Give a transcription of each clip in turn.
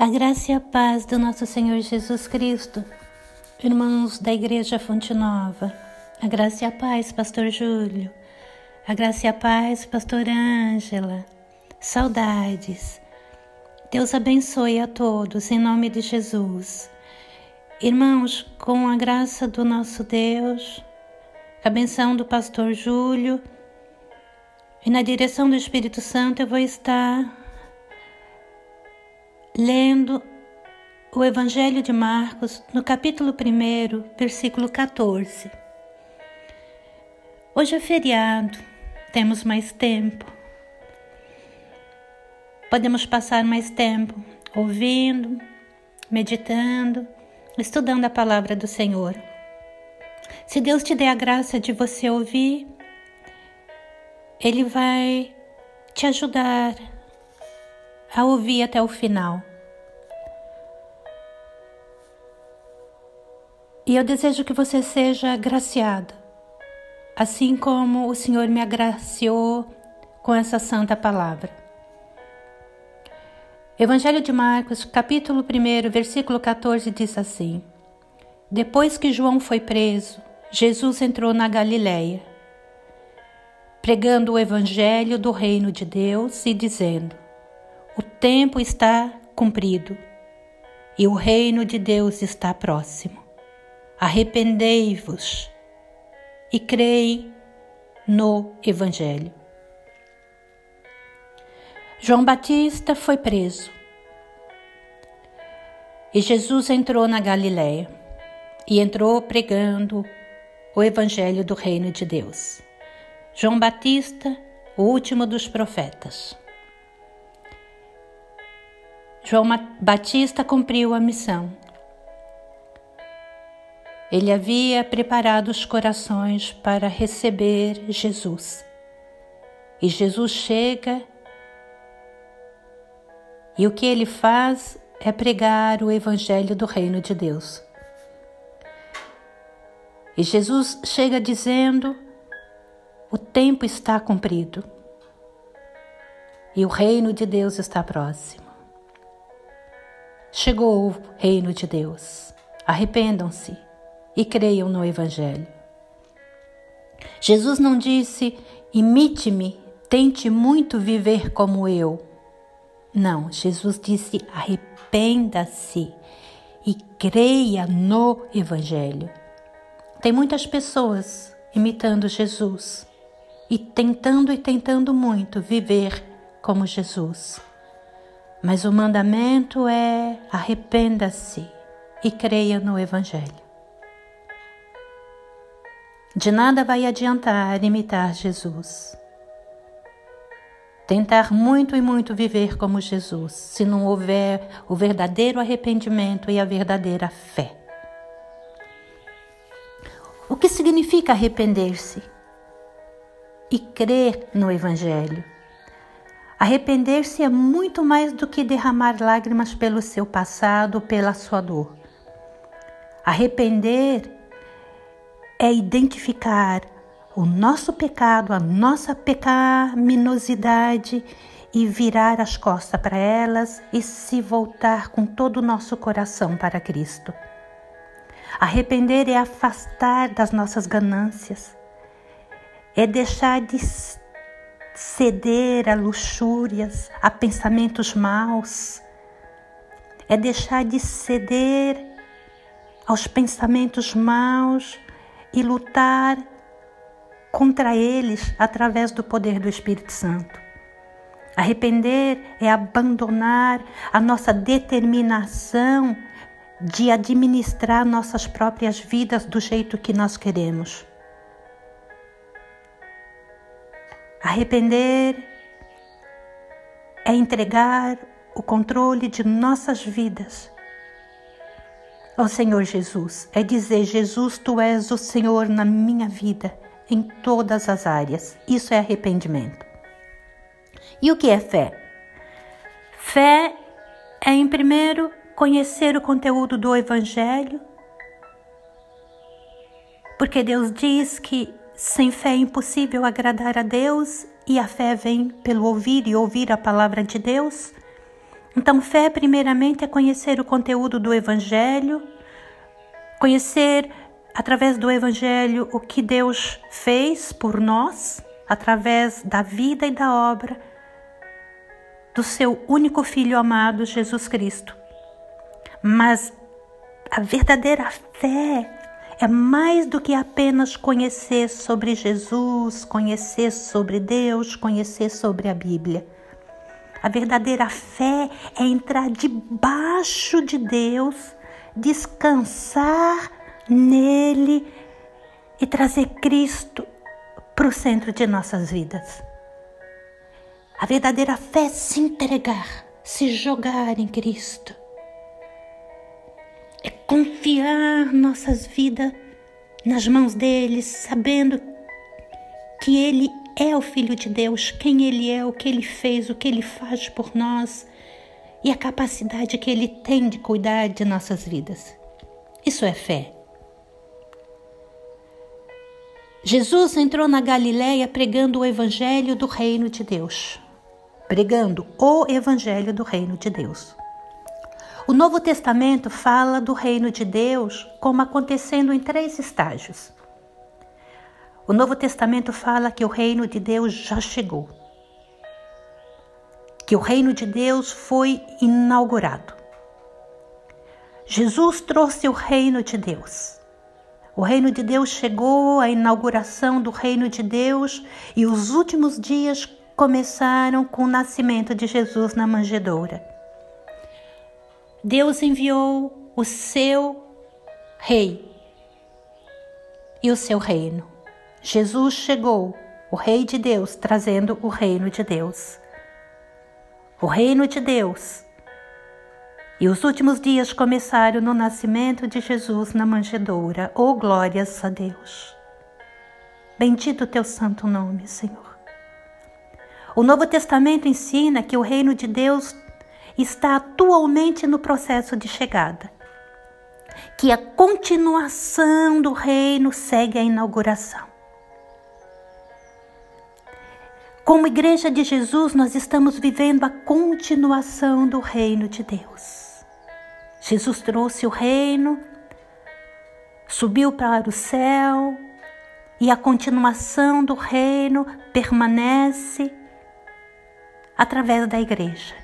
A graça e a paz do nosso Senhor Jesus Cristo, irmãos da Igreja Fonte Nova, a graça e a paz, Pastor Júlio, a graça e a paz, Pastor Ângela, saudades. Deus abençoe a todos em nome de Jesus. Irmãos, com a graça do nosso Deus, a benção do Pastor Júlio e na direção do Espírito Santo, eu vou estar lendo o Evangelho de Marcos, no capítulo 1, versículo 14. Hoje é feriado, temos mais tempo. Podemos passar mais tempo ouvindo, meditando, estudando a palavra do Senhor. Se Deus te der a graça de você ouvir, Ele vai te ajudar a ouvir até o final. E eu desejo que você seja agraciado, assim como o Senhor me agraciou com essa santa palavra. Evangelho de Marcos, capítulo 1, versículo 14 diz assim: Depois que João foi preso, Jesus entrou na Galiléia, pregando o evangelho do reino de Deus e dizendo: O tempo está cumprido e o reino de Deus está próximo arrependei-vos e creem no Evangelho. João Batista foi preso e Jesus entrou na Galiléia e entrou pregando o Evangelho do Reino de Deus. João Batista, o último dos profetas. João Batista cumpriu a missão ele havia preparado os corações para receber Jesus. E Jesus chega e o que ele faz é pregar o Evangelho do Reino de Deus. E Jesus chega dizendo: o tempo está cumprido e o reino de Deus está próximo. Chegou o reino de Deus. Arrependam-se e creiam no Evangelho. Jesus não disse: imite-me, tente muito viver como eu. Não, Jesus disse: arrependa-se e creia no Evangelho. Tem muitas pessoas imitando Jesus e tentando e tentando muito viver como Jesus. Mas o mandamento é arrependa-se e creia no Evangelho. De nada vai adiantar imitar Jesus. Tentar muito e muito viver como Jesus, se não houver o verdadeiro arrependimento e a verdadeira fé. O que significa arrepender-se? E crer no Evangelho. Arrepender-se é muito mais do que derramar lágrimas pelo seu passado, pela sua dor. Arrepender é identificar o nosso pecado, a nossa pecaminosidade e virar as costas para elas e se voltar com todo o nosso coração para Cristo. Arrepender é afastar das nossas ganâncias, é deixar de ceder a luxúrias, a pensamentos maus, é deixar de ceder aos pensamentos maus e lutar contra eles através do poder do Espírito Santo. Arrepender é abandonar a nossa determinação de administrar nossas próprias vidas do jeito que nós queremos. Arrepender é entregar o controle de nossas vidas ao Senhor Jesus. É dizer: Jesus, tu és o Senhor na minha vida, em todas as áreas. Isso é arrependimento. E o que é fé? Fé é, em primeiro, conhecer o conteúdo do Evangelho, porque Deus diz que sem fé é impossível agradar a Deus e a fé vem pelo ouvir e ouvir a palavra de Deus. Então, fé, primeiramente, é conhecer o conteúdo do Evangelho, conhecer através do Evangelho o que Deus fez por nós, através da vida e da obra do seu único Filho amado, Jesus Cristo. Mas a verdadeira fé é mais do que apenas conhecer sobre Jesus, conhecer sobre Deus, conhecer sobre a Bíblia. A verdadeira fé é entrar debaixo de Deus, descansar nele e trazer Cristo para o centro de nossas vidas. A verdadeira fé é se entregar, se jogar em Cristo. É confiar nossas vidas nas mãos dele, sabendo que ele é o Filho de Deus, quem ele é, o que ele fez, o que ele faz por nós e a capacidade que ele tem de cuidar de nossas vidas. Isso é fé. Jesus entrou na Galiléia pregando o evangelho do reino de Deus pregando o Evangelho do Reino de Deus. O Novo Testamento fala do Reino de Deus como acontecendo em três estágios. O Novo Testamento fala que o Reino de Deus já chegou, que o Reino de Deus foi inaugurado. Jesus trouxe o Reino de Deus. O reino de Deus chegou, a inauguração do reino de Deus e os últimos dias começaram com o nascimento de Jesus na manjedoura. Deus enviou o seu rei e o seu reino. Jesus chegou, o Rei de Deus, trazendo o reino de Deus. O reino de Deus. E os últimos dias começaram no nascimento de Jesus na manjedoura. Oh, glórias a Deus. Bendito teu santo nome, Senhor. O Novo Testamento ensina que o reino de Deus está atualmente no processo de chegada, que a continuação do reino segue a inauguração. Como Igreja de Jesus, nós estamos vivendo a continuação do reino de Deus. Jesus trouxe o reino, subiu para o céu, e a continuação do reino permanece através da igreja.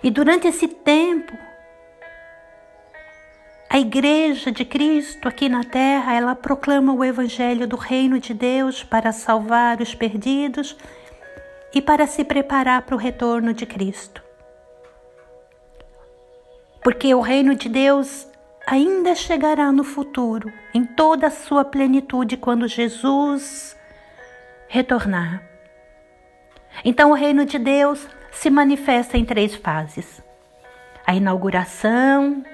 E durante esse tempo, a igreja de Cristo aqui na terra, ela proclama o evangelho do reino de Deus para salvar os perdidos e para se preparar para o retorno de Cristo. Porque o reino de Deus ainda chegará no futuro, em toda a sua plenitude, quando Jesus retornar. Então, o reino de Deus se manifesta em três fases: a inauguração,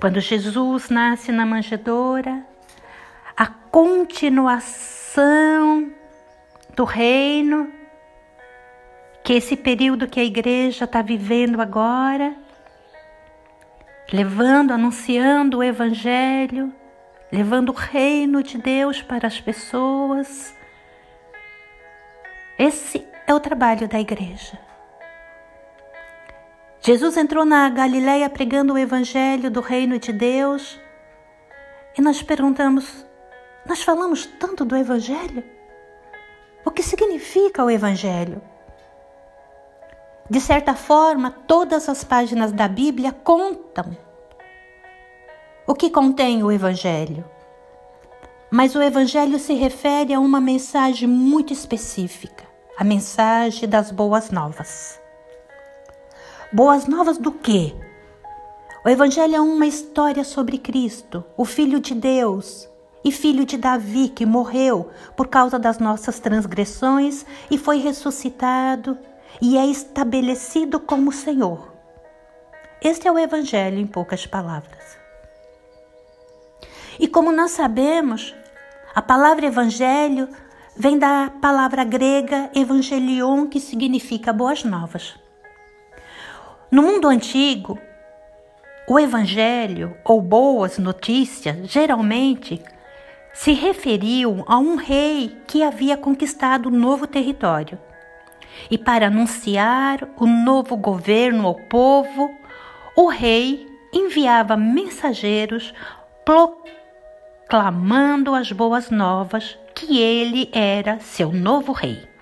quando Jesus nasce na manjedoura, a continuação do reino, que esse período que a igreja está vivendo agora, levando, anunciando o Evangelho, levando o reino de Deus para as pessoas esse é o trabalho da igreja. Jesus entrou na Galileia pregando o evangelho do reino de Deus e nós perguntamos: nós falamos tanto do evangelho? O que significa o evangelho? De certa forma, todas as páginas da Bíblia contam o que contém o evangelho. Mas o evangelho se refere a uma mensagem muito específica a mensagem das boas novas. Boas novas do quê? O Evangelho é uma história sobre Cristo, o Filho de Deus e filho de Davi, que morreu por causa das nossas transgressões e foi ressuscitado e é estabelecido como Senhor. Este é o Evangelho em poucas palavras. E como nós sabemos, a palavra Evangelho vem da palavra grega evangelion, que significa boas novas. No mundo antigo, o evangelho ou boas notícias geralmente se referiam a um rei que havia conquistado novo território. E para anunciar o novo governo ao povo, o rei enviava mensageiros proclamando as boas novas que ele era seu novo rei.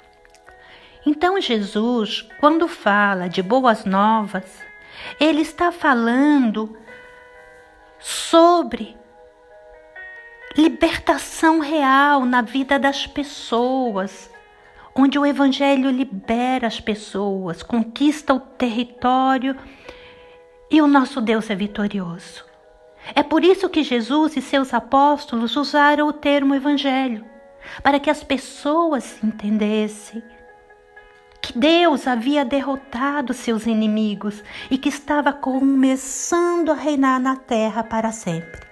Então, Jesus, quando fala de boas novas, ele está falando sobre libertação real na vida das pessoas, onde o Evangelho libera as pessoas, conquista o território e o nosso Deus é vitorioso. É por isso que Jesus e seus apóstolos usaram o termo Evangelho, para que as pessoas entendessem que Deus havia derrotado seus inimigos e que estava começando a reinar na terra para sempre.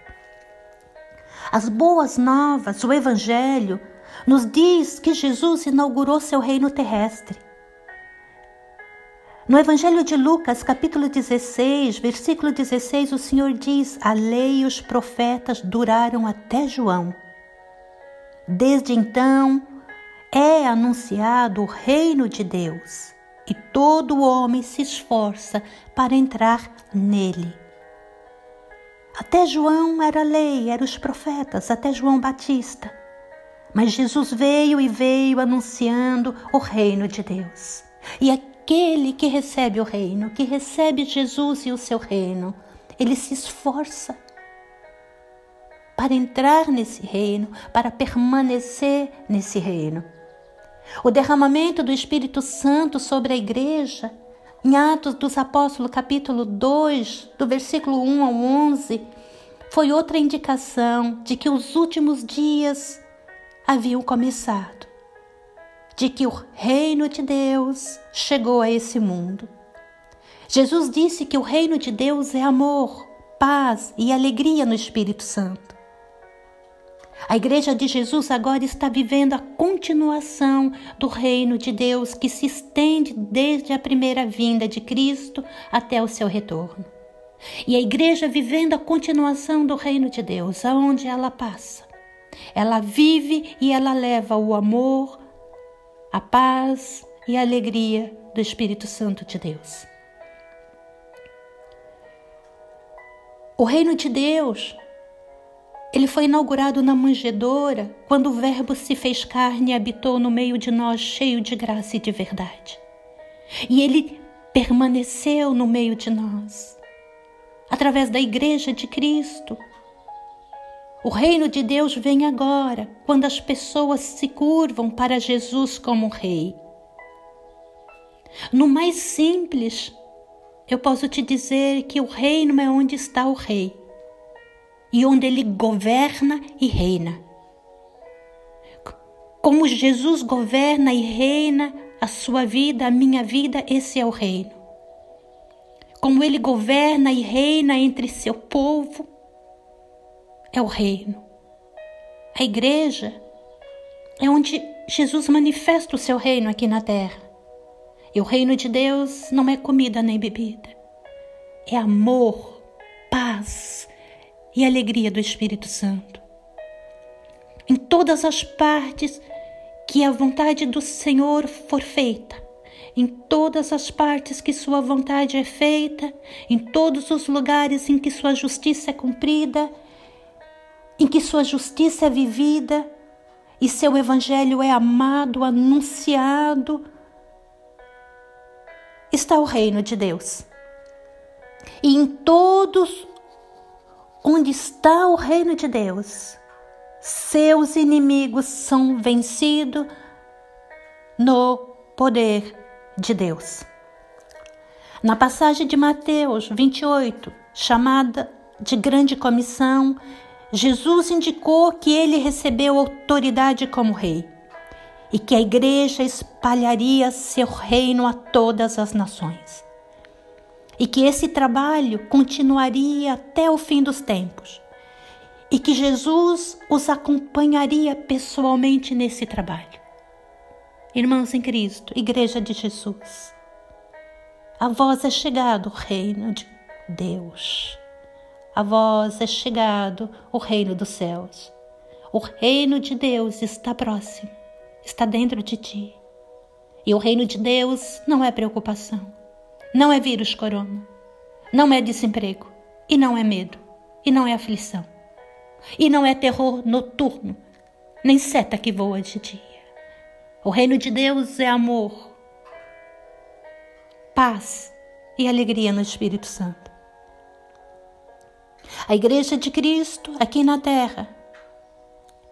As boas novas, o Evangelho, nos diz que Jesus inaugurou seu reino terrestre. No Evangelho de Lucas, capítulo 16, versículo 16, o Senhor diz: A lei e os profetas duraram até João. Desde então é anunciado o reino de Deus e todo homem se esforça para entrar nele. Até João era lei, eram os profetas, até João Batista. Mas Jesus veio e veio anunciando o reino de Deus. E aquele que recebe o reino, que recebe Jesus e o seu reino, ele se esforça para entrar nesse reino, para permanecer nesse reino. O derramamento do Espírito Santo sobre a igreja em Atos dos Apóstolos, capítulo 2, do versículo 1 ao 11, foi outra indicação de que os últimos dias haviam começado, de que o reino de Deus chegou a esse mundo. Jesus disse que o reino de Deus é amor, paz e alegria no Espírito Santo. A Igreja de Jesus agora está vivendo a continuação do reino de Deus que se estende desde a primeira vinda de Cristo até o seu retorno. E a Igreja vivendo a continuação do reino de Deus, aonde ela passa. Ela vive e ela leva o amor, a paz e a alegria do Espírito Santo de Deus. O reino de Deus ele foi inaugurado na manjedoura, quando o Verbo se fez carne e habitou no meio de nós, cheio de graça e de verdade. E ele permaneceu no meio de nós, através da Igreja de Cristo. O reino de Deus vem agora, quando as pessoas se curvam para Jesus como Rei. No mais simples, eu posso te dizer que o reino é onde está o Rei e onde ele governa e reina. Como Jesus governa e reina a sua vida, a minha vida, esse é o reino. Como ele governa e reina entre seu povo, é o reino. A igreja é onde Jesus manifesta o seu reino aqui na terra. E o reino de Deus não é comida nem bebida, é amor, paz, e alegria do Espírito Santo. Em todas as partes que a vontade do Senhor for feita, em todas as partes que Sua vontade é feita, em todos os lugares em que Sua justiça é cumprida, em que Sua justiça é vivida e Seu Evangelho é amado, anunciado, está o reino de Deus. E em todos onde está o reino de Deus, seus inimigos são vencidos no poder de Deus. Na passagem de Mateus 28, chamada de Grande Comissão, Jesus indicou que ele recebeu autoridade como rei e que a igreja espalharia seu reino a todas as nações e que esse trabalho continuaria até o fim dos tempos e que Jesus os acompanharia pessoalmente nesse trabalho. Irmãos em Cristo, Igreja de Jesus, a voz é chegado o reino de Deus. A voz é chegado o reino dos céus. O reino de Deus está próximo, está dentro de ti. E o reino de Deus não é preocupação, não é vírus corona, não é desemprego, e não é medo, e não é aflição, e não é terror noturno, nem seta que voa de dia. O reino de Deus é amor, paz e alegria no Espírito Santo. A Igreja de Cristo aqui na terra,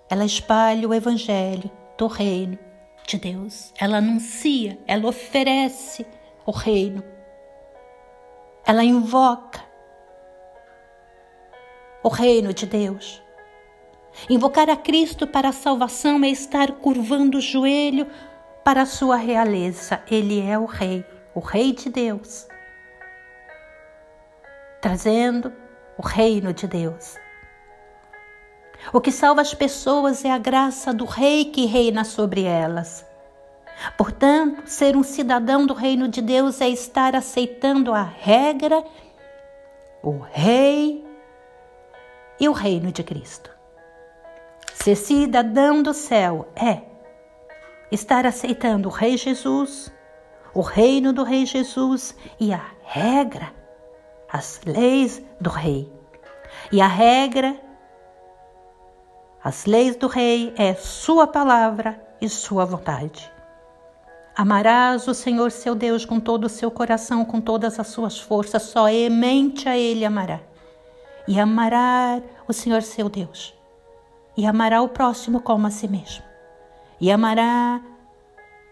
ela espalha o Evangelho do reino de Deus. Ela anuncia, ela oferece o reino. Ela invoca o reino de Deus. Invocar a Cristo para a salvação é estar curvando o joelho para a sua realeza. Ele é o Rei, o Rei de Deus, trazendo o reino de Deus. O que salva as pessoas é a graça do Rei que reina sobre elas. Portanto, ser um cidadão do reino de Deus é estar aceitando a regra, o Rei e o reino de Cristo. Ser cidadão do céu é estar aceitando o Rei Jesus, o reino do Rei Jesus e a regra, as leis do Rei. E a regra, as leis do Rei é Sua palavra e Sua vontade. Amarás o Senhor seu Deus com todo o seu coração, com todas as suas forças, somente a Ele amará. E amará o Senhor seu Deus. E amará o próximo como a si mesmo. E amará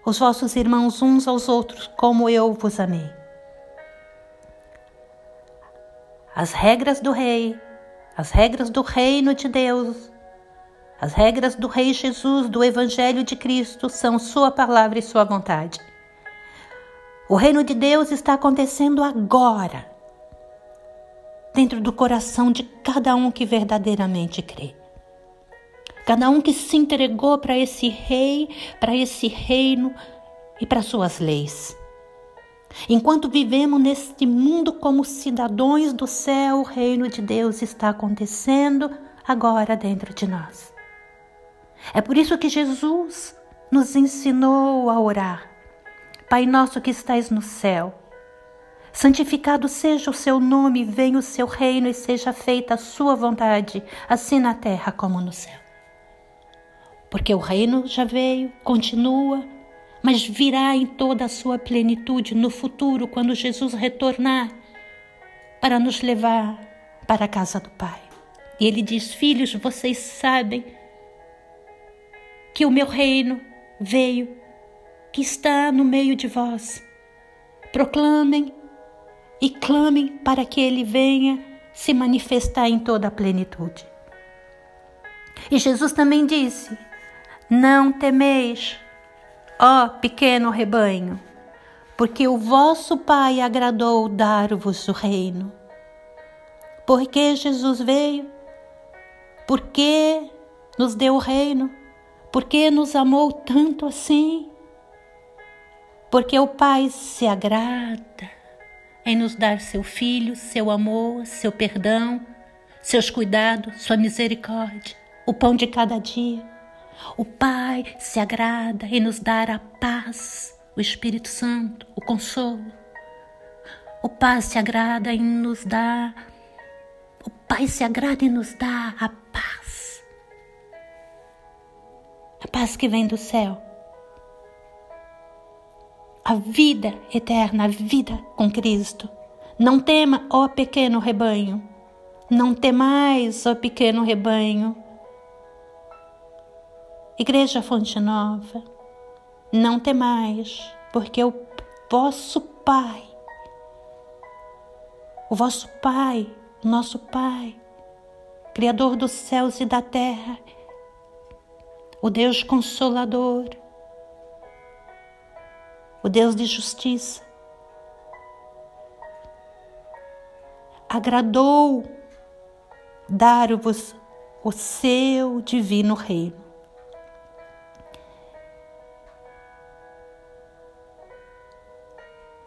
os vossos irmãos uns aos outros como eu vos amei. As regras do rei, as regras do reino de Deus, as regras do Rei Jesus, do Evangelho de Cristo, são Sua palavra e Sua vontade. O reino de Deus está acontecendo agora, dentro do coração de cada um que verdadeiramente crê. Cada um que se entregou para esse rei, para esse reino e para suas leis. Enquanto vivemos neste mundo como cidadãos do céu, o reino de Deus está acontecendo agora dentro de nós. É por isso que Jesus nos ensinou a orar. Pai nosso que estais no céu, santificado seja o seu nome, venha o seu reino e seja feita a sua vontade, assim na terra como no céu. Porque o reino já veio, continua, mas virá em toda a sua plenitude no futuro, quando Jesus retornar para nos levar para a casa do Pai. E ele diz: Filhos, vocês sabem que o meu reino veio, que está no meio de vós. Proclamem e clamem para que ele venha se manifestar em toda a plenitude. E Jesus também disse: Não temeis, ó pequeno rebanho, porque o vosso Pai agradou dar-vos o reino. Porque Jesus veio? Porque nos deu o reino? Porque nos amou tanto assim? Porque o Pai se agrada em nos dar seu filho, seu amor, seu perdão, seus cuidados, sua misericórdia, o pão de cada dia. O Pai se agrada em nos dar a paz, o Espírito Santo, o consolo. O Pai se agrada em nos dar, o Pai se agrada em nos dar a paz que vem do céu, a vida eterna, a vida com Cristo. Não tema, ó pequeno rebanho, não temais, ó pequeno rebanho. Igreja Fonte Nova, não temais, porque o vosso Pai, o vosso Pai, nosso Pai, Criador dos céus e da terra, o Deus consolador, o Deus de justiça. Agradou dar-vos o seu divino reino.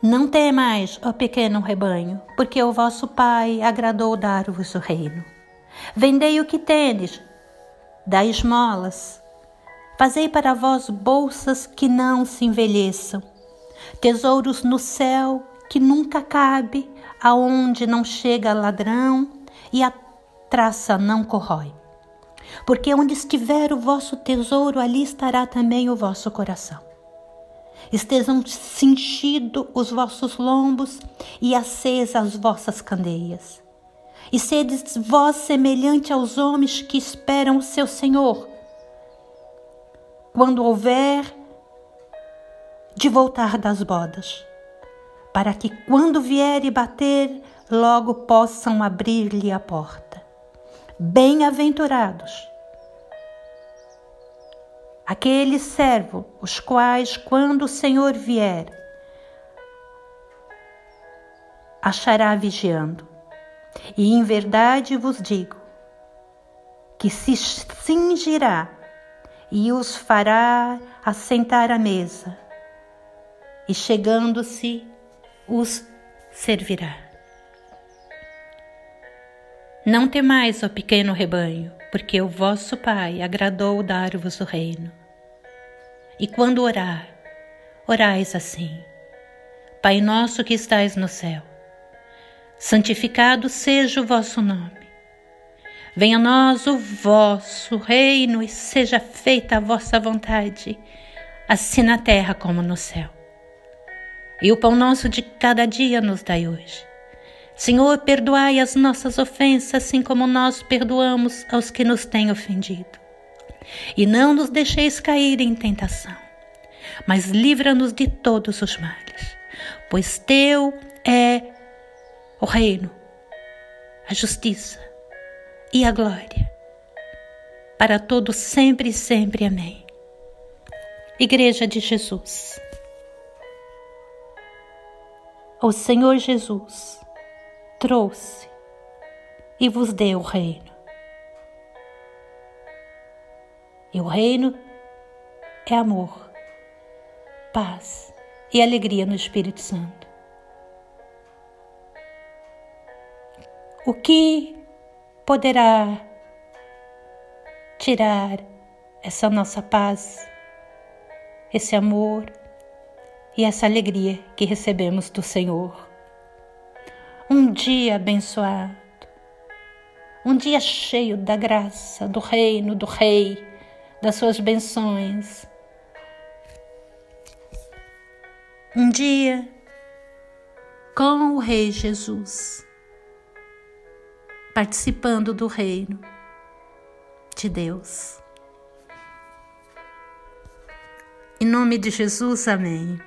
Não temais, ó pequeno rebanho, porque o vosso Pai agradou dar-vos o reino. Vendei o que tendes, dai esmolas, Fazei para vós bolsas que não se envelheçam, tesouros no céu que nunca cabe, aonde não chega ladrão e a traça não corrói. Porque onde estiver o vosso tesouro, ali estará também o vosso coração. Estejam cingidos os vossos lombos e acesas as vossas candeias. E sedes vós semelhante aos homens que esperam o seu Senhor, quando houver de voltar das bodas, para que quando vier e bater, logo possam abrir-lhe a porta. Bem-aventurados aqueles servos, os quais, quando o Senhor vier, achará vigiando. E em verdade vos digo que se cingirá e os fará assentar à mesa, e chegando-se, os servirá. Não temais, ó pequeno rebanho, porque o vosso Pai agradou dar-vos o reino. E quando orar, orais assim: Pai nosso que estais no céu, santificado seja o vosso nome. Venha a nós o vosso reino e seja feita a vossa vontade, assim na terra como no céu. E o pão nosso de cada dia nos dai hoje Senhor, perdoai as nossas ofensas, assim como nós perdoamos aos que nos têm ofendido. E não nos deixeis cair em tentação, mas livra-nos de todos os males, pois teu é o reino, a justiça e a glória, para todos sempre e sempre. Amém. Igreja de Jesus. O Senhor Jesus trouxe e vos deu o reino. E o reino é amor, paz e alegria no Espírito Santo. O que poderá tirar essa nossa paz, esse amor e essa alegria que recebemos do Senhor? um dia abençoado, um dia cheio da graça, do reino do Rei, das suas benções. Um dia com o Rei Jesus, participando do reino de Deus. Em nome de Jesus, amém.